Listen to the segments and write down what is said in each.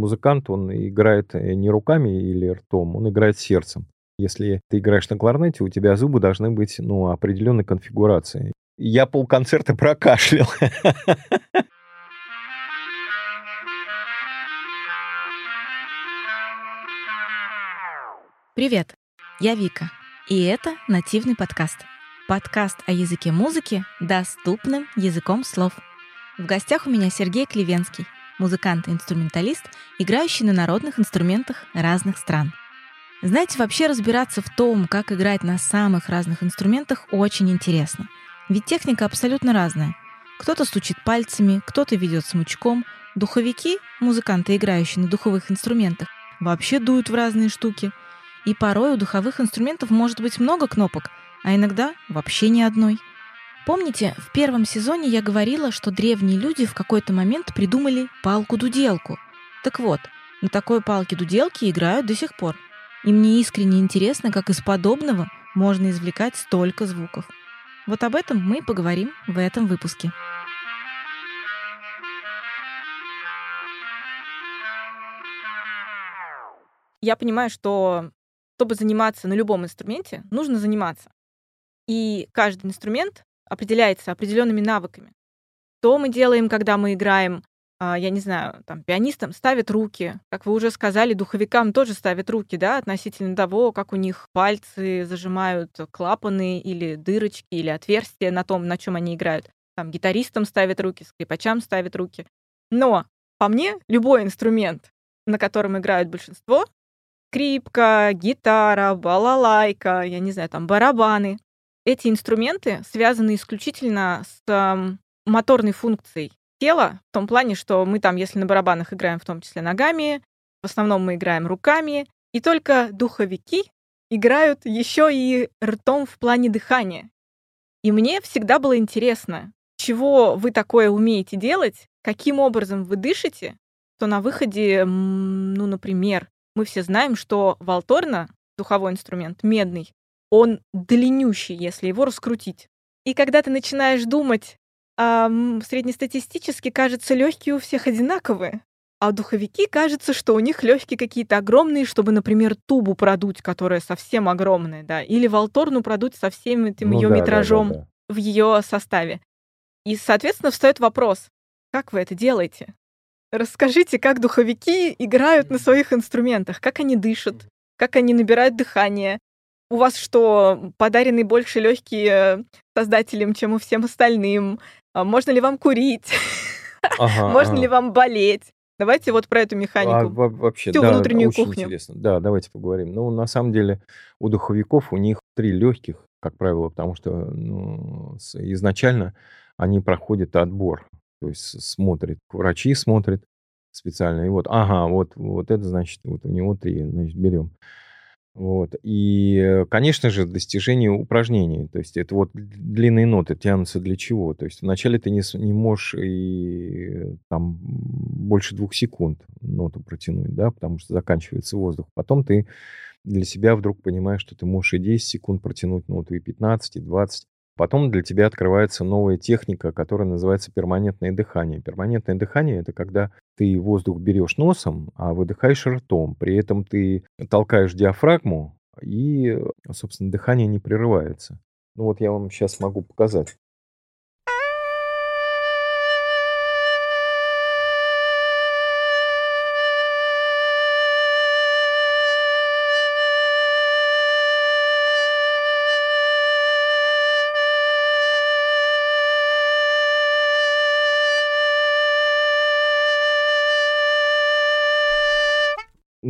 Музыкант, он играет э, не руками или ртом, он играет сердцем. Если ты играешь на кларнете, у тебя зубы должны быть, ну, определенной конфигурации. Я полконцерта прокашлял. Привет, я Вика, и это нативный подкаст. Подкаст о языке музыки доступным языком слов. В гостях у меня Сергей Клевенский, музыкант и инструменталист, играющий на народных инструментах разных стран. Знаете, вообще разбираться в том, как играть на самых разных инструментах, очень интересно. Ведь техника абсолютно разная. Кто-то стучит пальцами, кто-то ведет смычком. Духовики, музыканты, играющие на духовых инструментах, вообще дуют в разные штуки. И порой у духовых инструментов может быть много кнопок, а иногда вообще ни одной. Помните, в первом сезоне я говорила, что древние люди в какой-то момент придумали палку-дуделку. Так вот, на такой палке-дуделке играют до сих пор – и мне искренне интересно, как из подобного можно извлекать столько звуков. Вот об этом мы поговорим в этом выпуске. Я понимаю, что чтобы заниматься на любом инструменте, нужно заниматься. И каждый инструмент определяется определенными навыками. Что мы делаем, когда мы играем а, я не знаю, там, пианистам ставят руки. Как вы уже сказали, духовикам тоже ставят руки, да, относительно того, как у них пальцы зажимают клапаны или дырочки, или отверстия на том, на чем они играют. Там гитаристам ставят руки, скрипачам ставят руки. Но по мне, любой инструмент, на котором играют большинство, скрипка, гитара, балалайка, я не знаю, там барабаны, эти инструменты связаны исключительно с моторной функцией тела, в том плане, что мы там, если на барабанах играем в том числе ногами, в основном мы играем руками, и только духовики играют еще и ртом в плане дыхания. И мне всегда было интересно, чего вы такое умеете делать, каким образом вы дышите, то на выходе, ну, например, мы все знаем, что валторна, духовой инструмент, медный, он длиннющий, если его раскрутить. И когда ты начинаешь думать, а, среднестатистически, кажется, легкие у всех одинаковые. А духовики, кажется, что у них легкие какие-то огромные, чтобы, например, тубу продуть, которая совсем огромная, да, или волторну продуть со всем этим ну, ее да, метражом да, да, да. в ее составе. И, соответственно, встает вопрос, как вы это делаете? Расскажите, как духовики играют на своих инструментах, как они дышат, как они набирают дыхание. У вас что, подарены больше легкие создателям, чем у всем остальным? А можно ли вам курить? Ага, Можно ага. ли вам болеть? Давайте вот про эту механику. А, вообще, всю да, внутреннюю очень кухню. интересно. Да, давайте поговорим. Ну, на самом деле, у духовиков у них три легких, как правило, потому что ну, изначально они проходят отбор. То есть смотрят, врачи смотрят специально. И вот, ага, вот, вот это значит, вот у него три, значит, берем. Вот. И, конечно же, достижение упражнений. То есть это вот длинные ноты тянутся для чего? То есть вначале ты не, не можешь и там больше двух секунд ноту протянуть, да, потому что заканчивается воздух. Потом ты для себя вдруг понимаешь, что ты можешь и 10 секунд протянуть ноту, и 15, и 20. Потом для тебя открывается новая техника, которая называется перманентное дыхание. Перманентное дыхание — это когда ты воздух берешь носом, а выдыхаешь ртом. При этом ты толкаешь диафрагму, и, собственно, дыхание не прерывается. Ну вот я вам сейчас могу показать.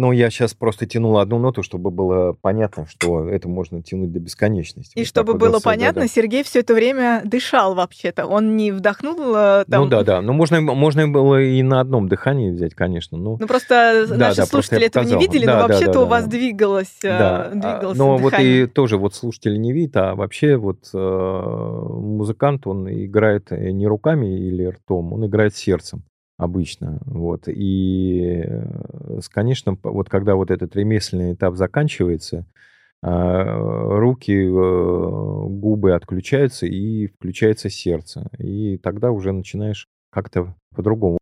Ну, я сейчас просто тянул одну ноту, чтобы было понятно, что это можно тянуть до бесконечности. И вот чтобы было вот понятно, да, да. Сергей все это время дышал вообще-то. Он не вдохнул э, там... Ну да, да. Ну, можно, можно было и на одном дыхании взять, конечно. Но... Ну, просто да, наши да, слушатели этого не видели, да, но вообще-то да, у вас да. двигалось, э, да. двигалось Но дыхание. вот и тоже вот слушатели не видят, а вообще вот э, музыкант, он играет не руками или ртом, он играет сердцем обычно. Вот. И, э, конечно, вот когда вот этот ремесленный этап заканчивается, а, руки, э, губы отключаются и включается сердце. И тогда уже начинаешь как-то по-другому.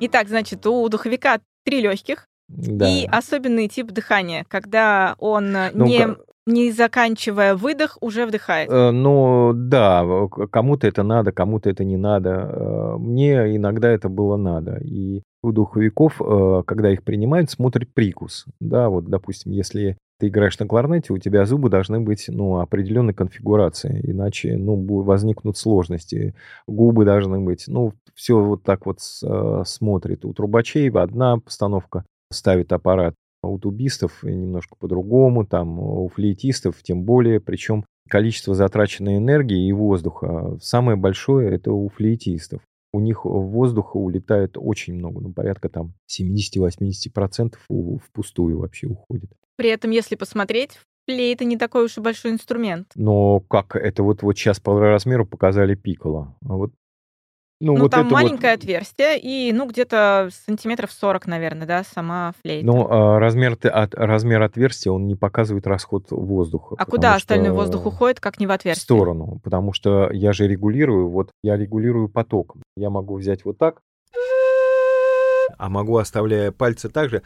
Итак, значит, у духовика три легких, да. И особенный тип дыхания, когда он э, ну, не не заканчивая выдох, уже вдыхает. Э, Ну, да, кому-то это надо, кому-то это не надо. Э, Мне иногда это было надо. И у духовиков, э, когда их принимают, смотрят прикус. Да, вот, допустим, если ты играешь на кларнете, у тебя зубы должны быть, ну, определенной конфигурации, иначе, ну, возникнут сложности. Губы должны быть, ну, все вот так вот смотрит. У трубачей одна постановка ставит аппарат, у тубистов немножко по-другому, там у флейтистов тем более, причем количество затраченной энергии и воздуха самое большое это у флейтистов. У них воздуха улетает очень много, ну порядка там 70-80% у- впустую вообще уходит. При этом, если посмотреть, флейта не такой уж и большой инструмент. Но как это вот, вот сейчас по размеру показали пикало. А вот, ну, Ну, вот там это вот, маленькое отверстие и, ну, где-то сантиметров 40, наверное, да, сама флейта. но а, размер, от, размер отверстия, он не показывает расход воздуха. а куда остальной что- воздух уходит, как не в в отверстие? сторону, потому что я же регулирую, вот я регулирую потоком. Я могу взять вот так, а могу, оставляя пальцы также.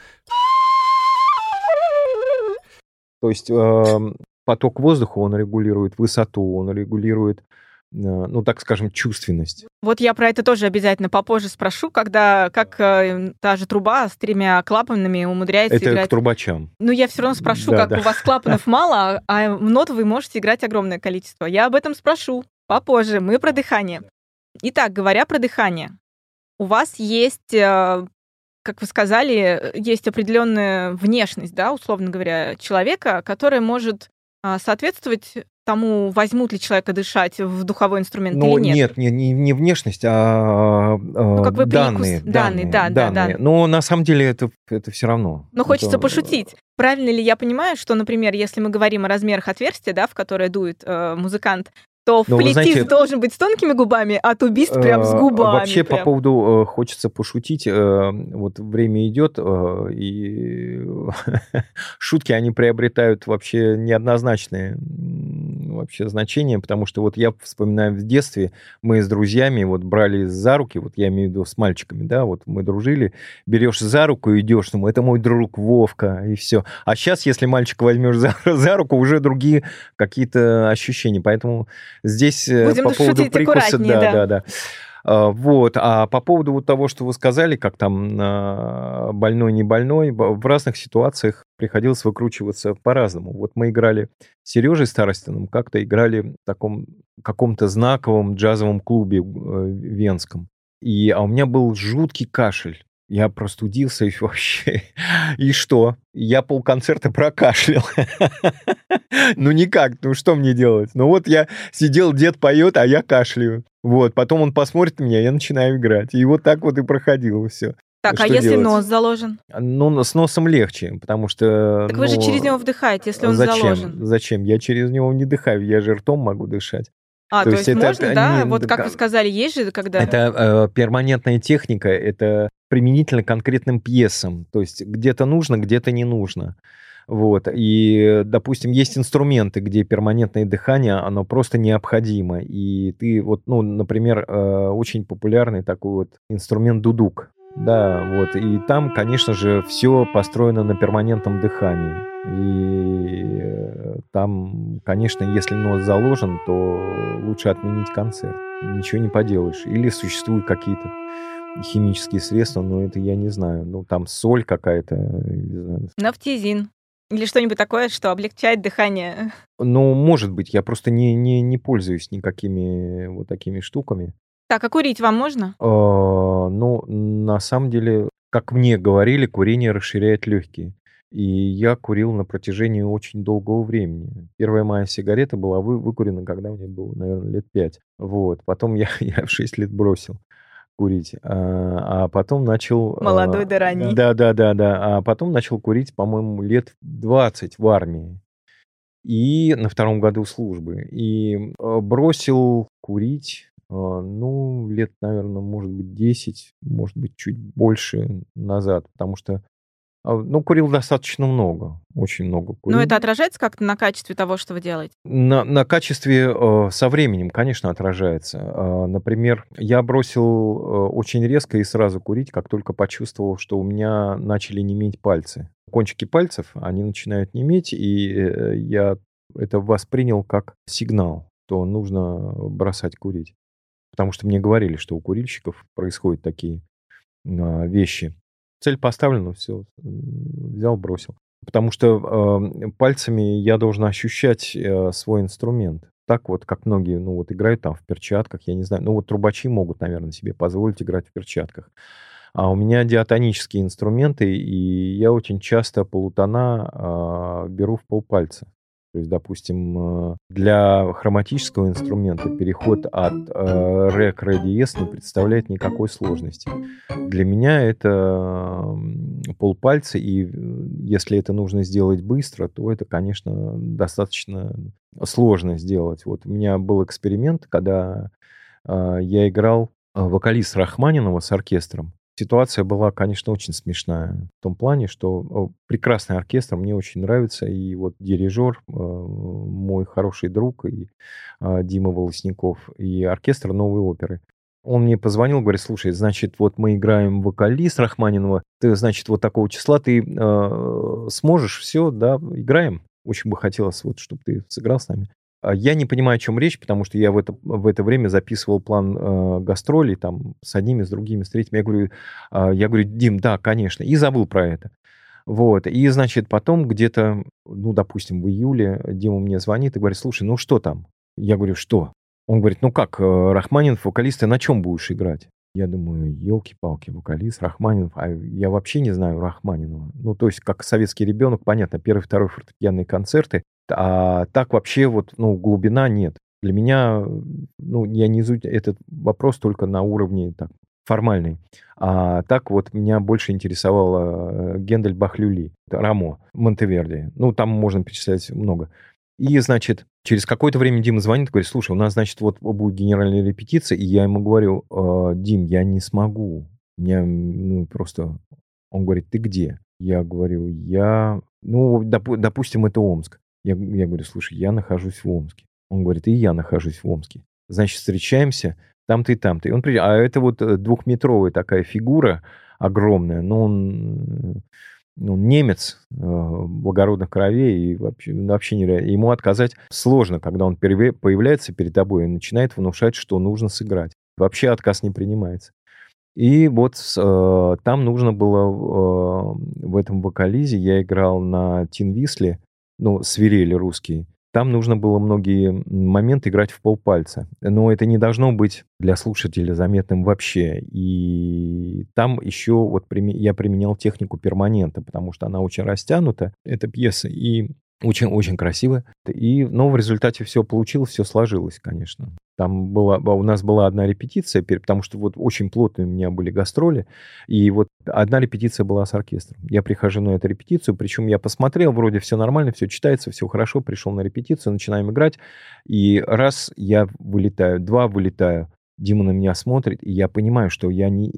То есть эм, поток воздуха, он регулирует высоту, он регулирует, э, ну, так скажем, чувственность. Вот я про это тоже обязательно попозже спрошу, когда как э, та же труба с тремя клапанами умудряется Это играть. к трубачам. Ну, я все равно спрошу, Да, как да. у вас клапанов мало, а нот вы можете играть огромное количество. Я об этом спрошу попозже. Мы про дыхание. Итак, говоря про дыхание, у вас есть, э, как вы сказали, есть определенная внешность, да, условно говоря, человека, которая может а, соответствовать тому, возьмут ли человека дышать в духовой инструмент Ну, или нет. нет, не, не, не внешность, а, Ну, как бы прикус. данные, Данные, да, да, данные. да. Но на самом деле это, это все равно. Но хочется Это- пошутить. Правильно ли я понимаю, что, например, если мы говорим о размерах отверстия, да, в которое дует э, музыкант, то Ну, вы флейтист знаете- должен быть с тонкими губами, а тубист прям с Э, губами. Вообще по прям. поводу э, хочется пошутить. э, Вот время идет, э, и шутки они приобретают вообще неоднозначные вообще значения, потому что вот я вспоминаю в детстве, мы с друзьями вот брали за руки, вот я имею в виду с мальчиками, да, вот мы дружили, берешь за руку и идешь, ну, это мой друг Вовка, и все. А сейчас, если мальчика возьмешь за, за руку, уже другие какие-то ощущения, поэтому здесь э, Будем по поводу прикуса, да, да. да, да. А, Вот. А по поводу вот того, что вы сказали, как там а, больной, не больной, в разных ситуациях приходилось выкручиваться по-разному. Вот мы играли с Сережей Старостиным, как-то играли в таком каком-то знаковом джазовом клубе э, венском. И, а у меня был жуткий кашель. Я простудился и вообще. И что? Я полконцерта прокашлял. Ну никак, ну что мне делать? Ну вот я сидел, дед поет, а я кашляю. Вот, потом он посмотрит на меня, я начинаю играть. И вот так вот и проходило все. Так, а что если делать? нос заложен? Ну, с носом легче, потому что... Так вы же ну, через него вдыхаете, если он зачем? заложен. Зачем? Я через него не дыхаю, я же ртом могу дышать. А, То то, есть есть, это- можно, это да? не- Вот как вы сказали, есть же, когда... Это э, перманентная техника, это применительно к конкретным пьесам. То есть где-то нужно, где-то не нужно. Вот. И, допустим, есть инструменты, где перманентное дыхание, оно просто необходимо. И ты вот, ну, например, э, очень популярный такой вот инструмент дудук. Да, вот. И там, конечно же, все построено на перманентном дыхании. И там, конечно, если нос заложен, то лучше отменить концерт. Ничего не поделаешь. Или существуют какие-то химические средства, но это я не знаю. Ну, там соль какая-то, не знаю. Нафтизин. Или что-нибудь такое, что облегчает дыхание. Ну, может быть, я просто не, не, не пользуюсь никакими вот такими штуками. Так, а курить вам можно? А, Ну, на самом деле, как мне говорили, курение расширяет легкие. И я курил на протяжении очень долгого времени. Первая моя сигарета была вы, выкурена, когда мне было, наверное, лет пять. Вот. Потом я, я в 6 лет бросил курить. А, а потом начал... а, Молодой да ранний. Да, да, да, да. А потом начал курить, по-моему, лет 20 в армии. И на втором году службы. И э, бросил курить, э, ну, лет, наверное, может быть, 10, может быть, чуть больше назад. Потому что ну, курил достаточно много, очень много курил. Но это отражается как-то на качестве того, что вы делаете? На, на качестве э, со временем, конечно, отражается. Э, например, я бросил э, очень резко и сразу курить, как только почувствовал, что у меня начали неметь пальцы. Кончики пальцев, они начинают неметь, и э, я это воспринял как сигнал, что нужно бросать курить. Потому что мне говорили, что у курильщиков происходят такие э, вещи. Цель поставлена, все, взял, бросил. Потому что э, пальцами я должен ощущать э, свой инструмент. Так вот, как многие, ну вот играют там в перчатках, я не знаю. Ну вот трубачи могут, наверное, себе позволить играть в перчатках. А у меня диатонические инструменты, и я очень часто полутона э, беру в полпальца. То есть, допустим, э, для хроматического инструмента переход от э, ре к ре диез не представляет никакой сложности. Для меня это полпальца, и э, если это нужно сделать быстро, то это, конечно, достаточно сложно сделать. Вот у меня был эксперимент, когда я играл вокалист Рахманинова с оркестром. Ситуация была, конечно, очень смешная в том плане, что прекрасный оркестр, мне очень нравится, и вот дирижер, э, мой хороший друг, и а, Дима Волосников, и оркестр новой оперы. Он мне позвонил, говорит, слушай, значит, вот мы играем вокалист Рахманинова, ты, значит, вот такого числа ты э, сможешь, все, да, играем. Очень бы хотелось, вот, чтобы ты сыграл с нами. А я не понимаю, о чем речь, потому что я в это, в это время записывал план э, гастролей там с одними, с другими, с третьими. Я говорю, э, я говорю, Дим, да, конечно, и забыл про это. Вот, и, значит, потом где-то, ну, допустим, в июле Дима мне звонит и говорит, слушай, ну что там? Я говорю, что? Он говорит, ну как, э, Рахманинов, вокалист, ты на чем будешь играть? Я думаю, елки-палки, вокалист, Рахманинов. А я вообще не знаю Рахманинова. Ну, то есть, как советский ребенок, понятно, первый, второй фортепианные концерты. А так вообще вот, ну, глубина нет. Для меня, ну, я не изучаю этот вопрос только на уровне так, формальный. А так вот меня больше интересовало э, Гендель Бахлюли, Рамо, Монтеверди. Ну, там можно перечислять много. И, значит, через какое-то время Дима звонит, говорит, слушай, у нас, значит, вот будет генеральная репетиция, и я ему говорю, э, Дим, я не смогу. Меня, ну, просто... Он говорит, ты где? Я говорю, я... Ну, доп- допустим, это Омск. Я, я говорю, слушай, я нахожусь в Омске. Он говорит, и я нахожусь в Омске. Значит, встречаемся там-то и там-то. И он приезжает. А это вот э, двухметровая такая фигура огромная, но он, ну, немец э, благородных кровей и вообще, вообще нереально. Ему отказать сложно, когда он появляется перед тобой и начинает внушать, что нужно сыграть. Вообще отказ не принимается. И вот э, там нужно было э, в этом вокализе, я играл на Тин Висле, ну, свирели русские, там нужно было многие моменты играть в полпальца. Но это не должно быть для слушателя заметным вообще. И там еще вот я применял технику перманента, потому что она очень растянута, эта пьеса, и очень-очень красиво. И, но в результате все получилось, все сложилось, конечно. Там была, у нас была одна репетиция, потому что вот очень плотные у меня были гастроли, и вот одна репетиция была с оркестром. Я прихожу на эту репетицию, причем я посмотрел, вроде все нормально, все читается, все хорошо, пришел на репетицию, начинаем играть, и раз я вылетаю, два вылетаю, Дима на меня смотрит, и я понимаю, что я ни,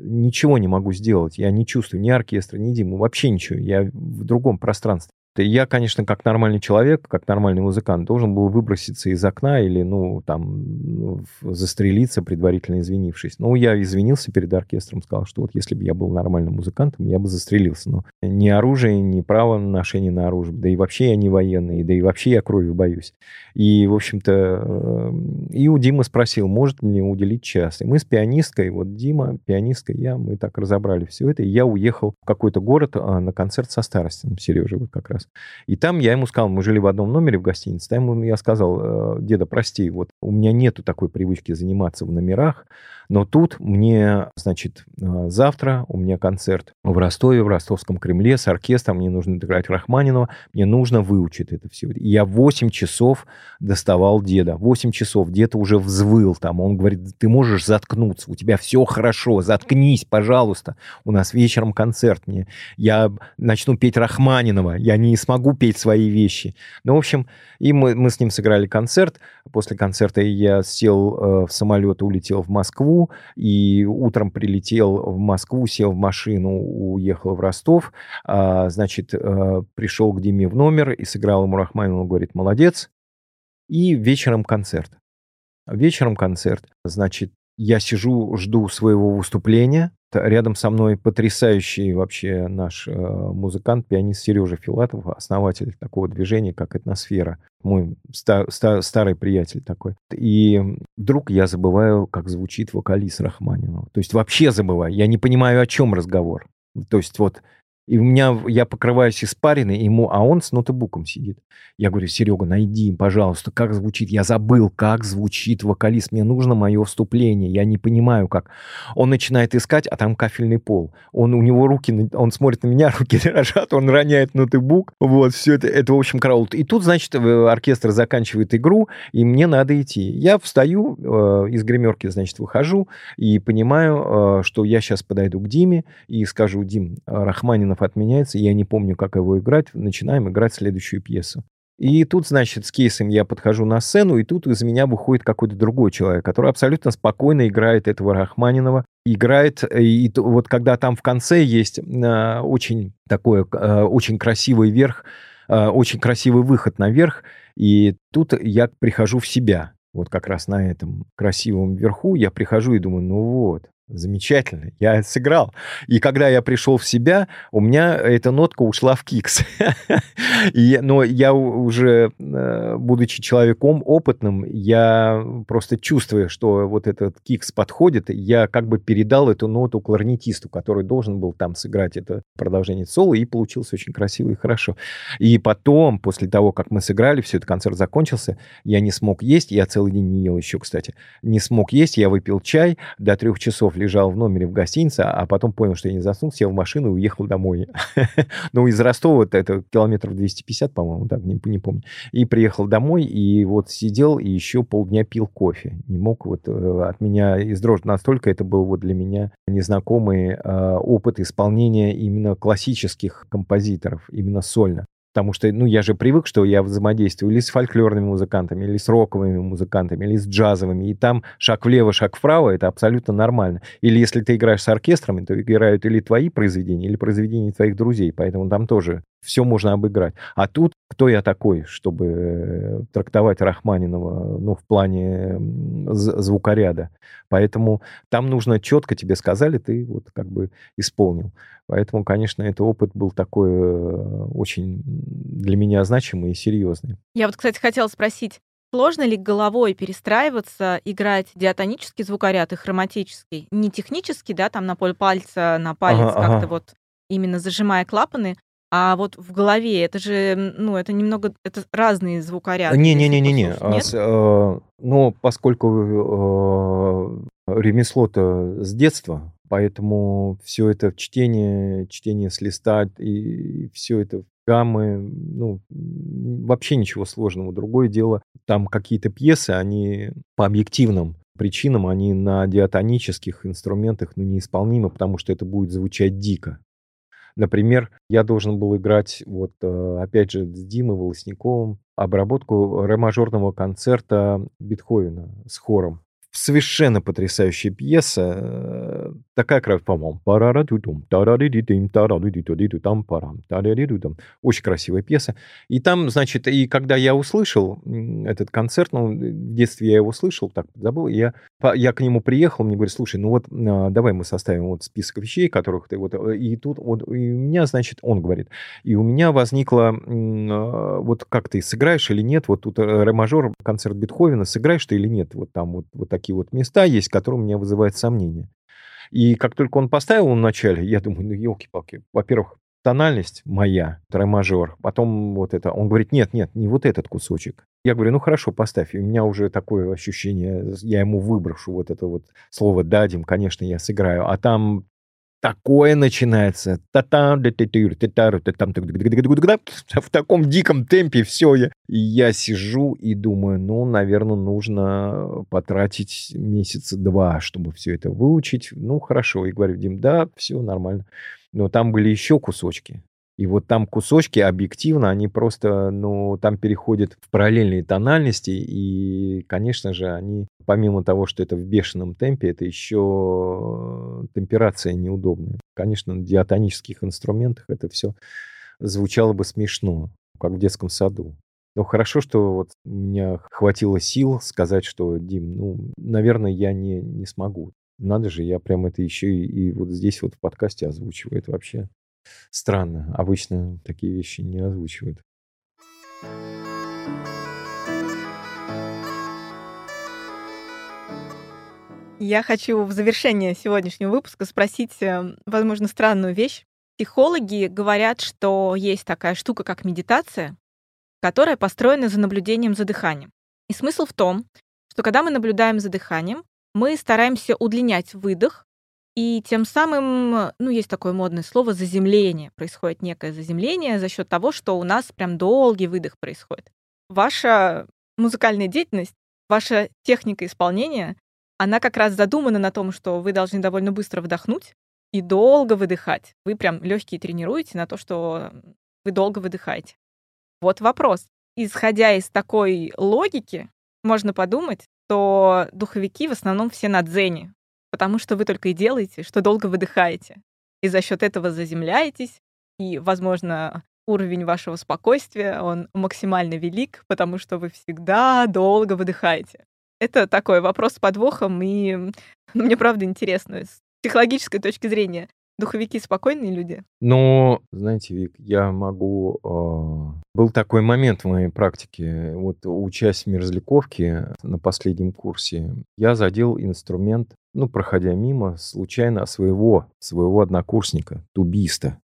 ничего не могу сделать. Я не чувствую ни оркестра, ни Диму, вообще ничего. Я в другом пространстве. Я, конечно, как нормальный человек, как нормальный музыкант, должен был выброситься из окна или, ну, там, застрелиться, предварительно извинившись. Ну, я извинился перед оркестром, сказал, что вот если бы я был нормальным музыкантом, я бы застрелился. Но ни оружие, ни право на на оружие, да и вообще я не военный, да и вообще я крови боюсь. И, в общем-то, э, и у Димы спросил, может мне уделить час. И мы с пианисткой, вот Дима, пианистка, я, мы так разобрали все это, и я уехал в какой-то город а, на концерт со Старостиным, Сережей вот как раз. И там я ему сказал, мы жили в одном номере в гостинице, там я сказал, «Э, деда, прости, вот у меня нету такой привычки заниматься в номерах, но тут мне, значит, э, завтра у меня концерт в Ростове, в Ростовском Кремле с оркестром, мне нужно играть Рахманинова, мне нужно выучить это все. И я 8 часов доставал деда, 8 часов, дед уже взвыл там, он говорит, ты можешь заткнуться, у тебя все хорошо, заткнись, пожалуйста, у нас вечером концерт мне, я начну петь Рахманинова, я не не смогу петь свои вещи. Ну, в общем, и мы, мы с ним сыграли концерт. После концерта я сел э, в самолет, улетел в Москву, и утром прилетел в Москву, сел в машину, уехал в Ростов. А, значит, э, пришел к Диме в номер и сыграл ему Рахманин, он говорит, молодец. И вечером концерт. Вечером концерт. Значит, я сижу, жду своего выступления. Рядом со мной потрясающий вообще наш э, музыкант, пианист Сережа Филатов, основатель такого движения, как «Этносфера». Мой ста- ста- старый приятель такой. И вдруг я забываю, как звучит вокалист Рахманинова. То есть вообще забываю. Я не понимаю, о чем разговор. То есть вот и у меня, я покрываюсь испариной, ему, а он с ноутбуком сидит. Я говорю, Серега, найди, пожалуйста, как звучит. Я забыл, как звучит вокалист. Мне нужно мое вступление. Я не понимаю, как. Он начинает искать, а там кафельный пол. Он, у него руки, он смотрит на меня, руки дрожат, он роняет ноутбук. Вот, все это, это, в общем, караул. И тут, значит, э, оркестр заканчивает игру, и мне надо идти. Я встаю, э, из гримерки, значит, выхожу, и понимаю, э, что я сейчас подойду к Диме и скажу, Дим, Рахманинов Романов отменяется, я не помню, как его играть, начинаем играть следующую пьесу. И тут, значит, с кейсом я подхожу на сцену, и тут из меня выходит какой-то другой человек, который абсолютно спокойно играет этого Рахманинова. Играет, и вот когда там в конце есть э, очень такой, э, очень красивый верх, э, очень красивый выход наверх, и тут я прихожу в себя. Вот как раз на этом красивом верху я прихожу и думаю, ну вот, Замечательно, я сыграл. И когда я пришел в себя, у меня эта нотка ушла в кикс. но я уже, э, будучи человеком опытным, я просто чувствую, что вот этот кикс подходит, я как бы передал эту ноту кларнетисту, который должен был там сыграть это продолжение соло, и получилось очень красиво и хорошо. И потом, после того, как мы сыграли, все, этот концерт закончился, я не смог есть, я целый день не ел еще, кстати, не смог есть, я выпил чай до трех часов лежал в номере в гостинице, а потом понял, что я не заснул, сел в машину и уехал домой. ну, из Ростова это километров 250, по-моему, так, не, не помню. И приехал домой, и вот сидел, и еще полдня пил кофе. Не мог вот э, от меня издрожить. Настолько это был вот для меня незнакомый э, опыт исполнения именно классических композиторов, именно сольно. Потому что, ну, я же привык, что я взаимодействую или с фольклорными музыкантами, или с роковыми музыкантами, или с джазовыми. И там шаг влево, шаг вправо, это абсолютно нормально. Или если ты играешь с оркестрами, то играют или твои произведения, или произведения твоих друзей. Поэтому там тоже все можно обыграть. А тут кто я такой, чтобы э, трактовать Рахманинова, ну, в плане звукоряда. Поэтому там нужно четко тебе сказали, ты вот как бы исполнил. Поэтому, конечно, этот опыт был такой э, очень для меня значимый и серьезный. Я вот, кстати, хотела спросить, сложно ли головой перестраиваться, играть диатонический звукоряд и хроматический? Не технически, да, там на полпальца, на палец ага, как-то ага. вот именно зажимая клапаны, а вот в голове это же, ну, это немного, это разные звукоряды. Не-не-не-не-не. А, э, ну, поскольку э, ремесло-то с детства, поэтому все это чтение, чтение с листа и все это гаммы, ну, вообще ничего сложного. Другое дело, там какие-то пьесы, они по объективным причинам, они на диатонических инструментах ну, неисполнимы, потому что это будет звучать дико. Например, я должен был играть, вот э, опять же, с Димой Волосниковым обработку ре-мажорного концерта Бетховена с хором совершенно потрясающая пьеса. Э, такая кровь, по-моему. Очень красивая пьеса. И там, значит, и когда я услышал этот концерт, ну, в детстве я его слышал, так забыл, я, я к нему приехал, мне говорят, слушай, ну вот а, давай мы составим вот список вещей, которых ты вот... Э, и тут вот и у меня, значит, он говорит, и у меня возникло, а, вот как ты сыграешь или нет, вот тут э, ре-мажор, концерт Бетховена, сыграешь ты или нет, вот там вот, вот такие такие вот места есть, которые у меня вызывают сомнения. И как только он поставил в начале, я думаю, ну, елки-палки, во-первых, тональность моя, ре-мажор, потом вот это. Он говорит, нет, нет, не вот этот кусочек. Я говорю, ну хорошо, поставь. И у меня уже такое ощущение, я ему выброшу вот это вот слово «дадим», конечно, я сыграю. А там такое начинается. В таком диком темпе все. Я, я сижу и думаю, ну, наверное, нужно потратить месяца два, чтобы все это выучить. Ну, хорошо. И говорю, Дим, да, все нормально. Но там были еще кусочки. И вот там кусочки объективно, они просто, ну, там переходят в параллельные тональности, и, конечно же, они, помимо того, что это в бешеном темпе, это еще темперация неудобная. Конечно, на диатонических инструментах это все звучало бы смешно, как в детском саду. Но хорошо, что вот у меня хватило сил сказать, что, Дим, ну, наверное, я не, не смогу. Надо же, я прям это еще и, и вот здесь вот в подкасте озвучиваю. Это вообще странно. Обычно такие вещи не озвучивают. Я хочу в завершение сегодняшнего выпуска спросить, эм, возможно, странную вещь. Психологи говорят, что есть такая штука, как медитация, которая построена за наблюдением за дыханием. И смысл в том, что когда мы наблюдаем за дыханием, мы стараемся удлинять выдох, и тем самым, ну, есть такое модное слово заземление. Происходит некое заземление за счет того, что у нас прям долгий выдох происходит. Ваша музыкальная деятельность, ваша техника исполнения, она как раз задумана на том, что вы должны довольно быстро вдохнуть и долго выдыхать. Вы прям легкие тренируете на то, что вы долго выдыхаете. Вот вопрос. Исходя из такой логики, можно подумать, что духовики в основном все на дзене, потому что вы только и делаете, что долго выдыхаете. И за счет этого заземляетесь, и, возможно, уровень вашего спокойствия, он максимально велик, потому что вы всегда долго выдыхаете. Это такой вопрос с подвохом, и мне правда интересно с психологической точки зрения. Духовики спокойные люди? Ну, знаете, Вик, я могу... э, Был такой момент в моей практике. Вот учась в мерзляковке на последнем курсе, я задел инструмент, ну, проходя мимо, случайно своего, своего однокурсника, тубиста.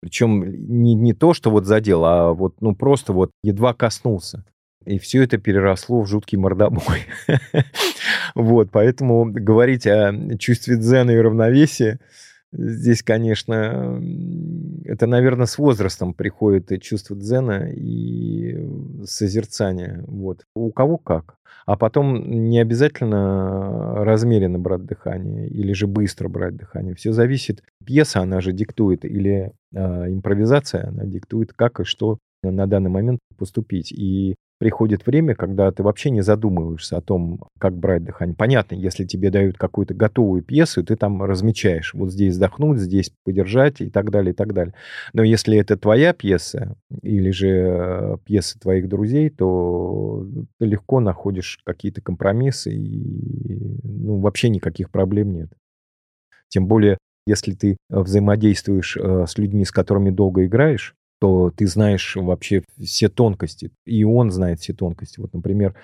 Причем не, не то, что вот задел, а вот, ну, просто вот едва коснулся. И все это переросло в жуткий мордобой. Вот, поэтому говорить о чувстве дзена и равновесия Здесь, конечно, это, наверное, с возрастом приходит и чувство дзена и созерцание. Вот. У кого как. А потом не обязательно размеренно брать дыхание или же быстро брать дыхание. Все зависит. Пьеса, она же диктует, или э, импровизация, она диктует, как и что на данный момент поступить. И приходит время, когда ты вообще не задумываешься о том, как брать дыхание. Понятно, если тебе дают какую-то готовую пьесу, ты там размечаешь, вот здесь вдохнуть, здесь подержать и так далее, и так далее. Но если это твоя пьеса или же пьеса твоих друзей, то ты легко находишь какие-то компромиссы и ну, вообще никаких проблем нет. Тем более, если ты взаимодействуешь э, с людьми, с которыми долго играешь, то ты знаешь вообще все тонкости, и он знает все тонкости. Вот, например,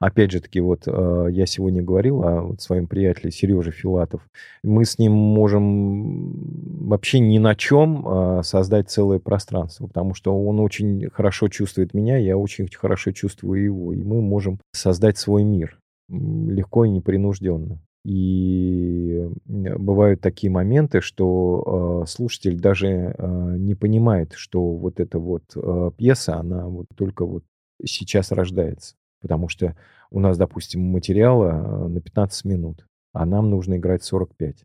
опять же таки, вот э, я сегодня говорил о вот, своем приятеле Сереже Филатов. Мы с ним можем вообще ни на чем э, создать целое пространство, потому что он очень хорошо чувствует меня, я очень хорошо чувствую его, и мы можем создать свой мир легко и непринужденно. И бывают такие моменты, что э, слушатель даже э, не понимает, что вот эта вот э, пьеса, она вот только вот сейчас рождается. Потому что у нас, допустим, материала на 15 минут, а нам нужно играть 45.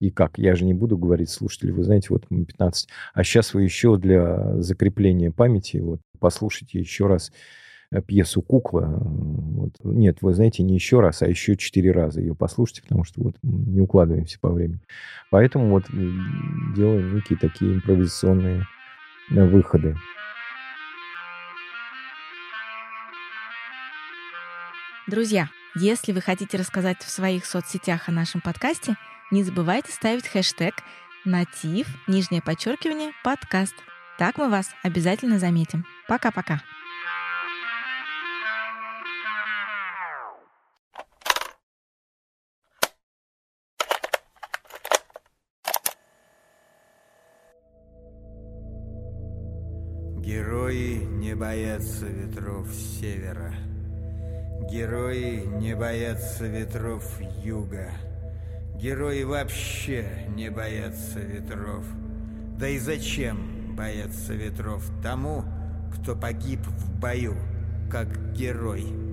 И как? Я же не буду говорить слушателю, вы знаете, вот 15. А сейчас вы еще для закрепления памяти, вот послушайте еще раз пьесу «Кукла». Вот. Нет, вы знаете, не еще раз, а еще четыре раза ее послушайте, потому что вот не укладываемся по времени. Поэтому вот делаем некие такие импровизационные э, выходы. Друзья, если вы хотите рассказать в своих соцсетях о нашем подкасте, не забывайте ставить хэштег «Натив», нижнее подчеркивание, подкаст. Так мы вас обязательно заметим. Пока-пока. Боятся ветров севера. Герои не боятся ветров юга. Герои вообще не боятся ветров. Да и зачем бояться ветров тому, кто погиб в бою, как герой?